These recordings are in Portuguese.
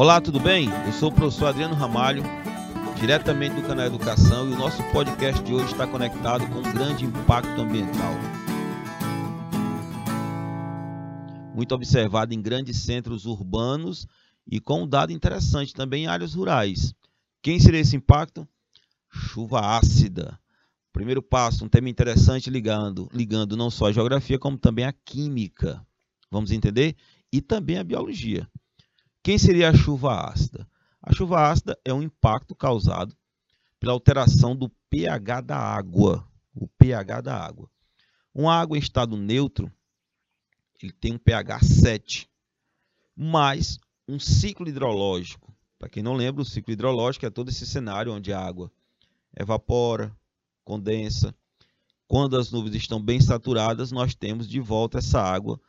Olá, tudo bem? Eu sou o professor Adriano Ramalho, diretamente do canal Educação, e o nosso podcast de hoje está conectado com um grande impacto ambiental. Muito observado em grandes centros urbanos e com um dado interessante também em áreas rurais. Quem seria esse impacto? Chuva ácida. Primeiro passo, um tema interessante ligando, ligando não só a geografia, como também a química. Vamos entender? E também a biologia. Quem seria a chuva ácida? A chuva ácida é um impacto causado pela alteração do pH da água. O pH da água. Uma água em estado neutro, ele tem um pH 7, mais um ciclo hidrológico. Para quem não lembra, o ciclo hidrológico é todo esse cenário onde a água evapora, condensa. Quando as nuvens estão bem saturadas, nós temos de volta essa água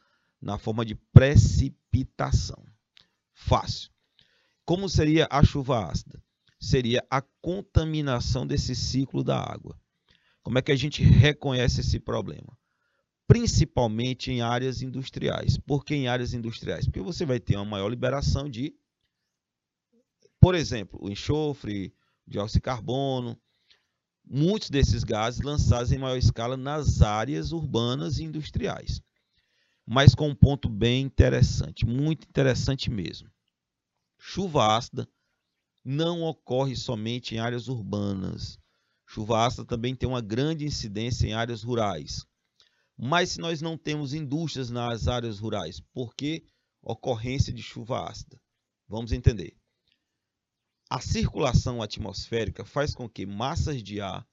na forma de precipitação fácil. Como seria a chuva ácida? Seria a contaminação desse ciclo da água. Como é que a gente reconhece esse problema? Principalmente em áreas industriais. Por que em áreas industriais? Porque você vai ter uma maior liberação de, por exemplo, o enxofre, dióxido de carbono, muitos desses gases lançados em maior escala nas áreas urbanas e industriais mas com um ponto bem interessante, muito interessante mesmo. Chuva ácida não ocorre somente em áreas urbanas. Chuva ácida também tem uma grande incidência em áreas rurais. Mas se nós não temos indústrias nas áreas rurais, por que ocorrência de chuva ácida? Vamos entender. A circulação atmosférica faz com que massas de ar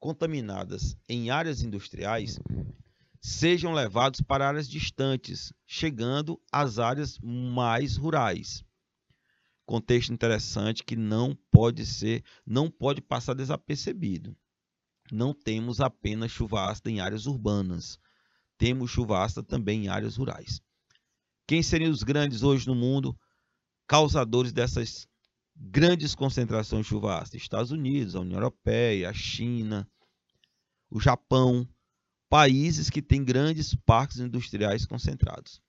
contaminadas em áreas industriais sejam levados para áreas distantes, chegando às áreas mais rurais. Contexto interessante que não pode ser, não pode passar desapercebido. Não temos apenas chuva ácida em áreas urbanas, temos chuva ácida também em áreas rurais. Quem seriam os grandes hoje no mundo causadores dessas grandes concentrações de chuva ácida? Estados Unidos, a União Europeia, a China, o Japão, países que têm grandes parques industriais concentrados.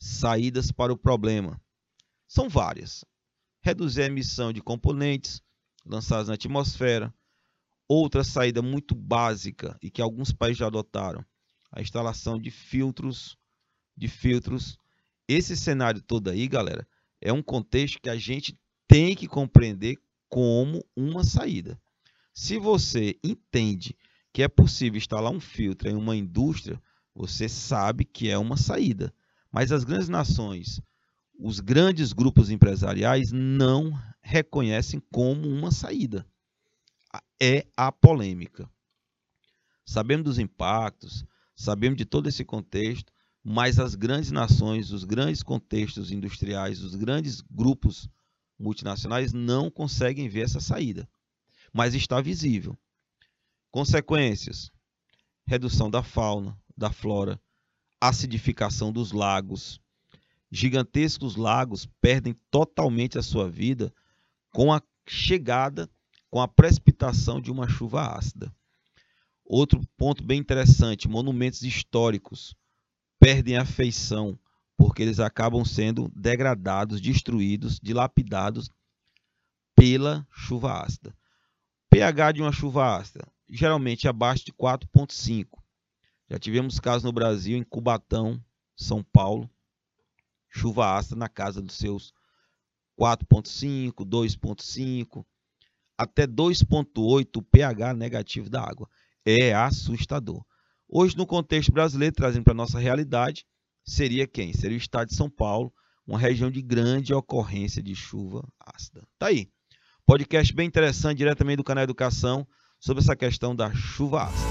Saídas para o problema são várias. Reduzir a emissão de componentes lançados na atmosfera. Outra saída muito básica e que alguns países já adotaram, a instalação de filtros, de filtros. Esse cenário todo aí, galera, é um contexto que a gente tem que compreender como uma saída. Se você entende que é possível instalar um filtro em uma indústria, você sabe que é uma saída. Mas as grandes nações, os grandes grupos empresariais não reconhecem como uma saída. É a polêmica. Sabemos dos impactos, sabemos de todo esse contexto, mas as grandes nações, os grandes contextos industriais, os grandes grupos multinacionais não conseguem ver essa saída. Mas está visível. Consequências: redução da fauna, da flora, acidificação dos lagos. Gigantescos lagos perdem totalmente a sua vida com a chegada, com a precipitação de uma chuva ácida. Outro ponto bem interessante: monumentos históricos perdem a feição porque eles acabam sendo degradados, destruídos, dilapidados pela chuva ácida. pH de uma chuva ácida geralmente abaixo de 4,5. Já tivemos casos no Brasil, em Cubatão, São Paulo, chuva ácida na casa dos seus 4,5, 2,5, até 2,8 pH negativo da água. É assustador. Hoje, no contexto brasileiro, trazendo para a nossa realidade, seria quem? Seria o estado de São Paulo, uma região de grande ocorrência de chuva ácida. Tá aí. Podcast bem interessante, diretamente do canal Educação sobre essa questão da chuva ácida.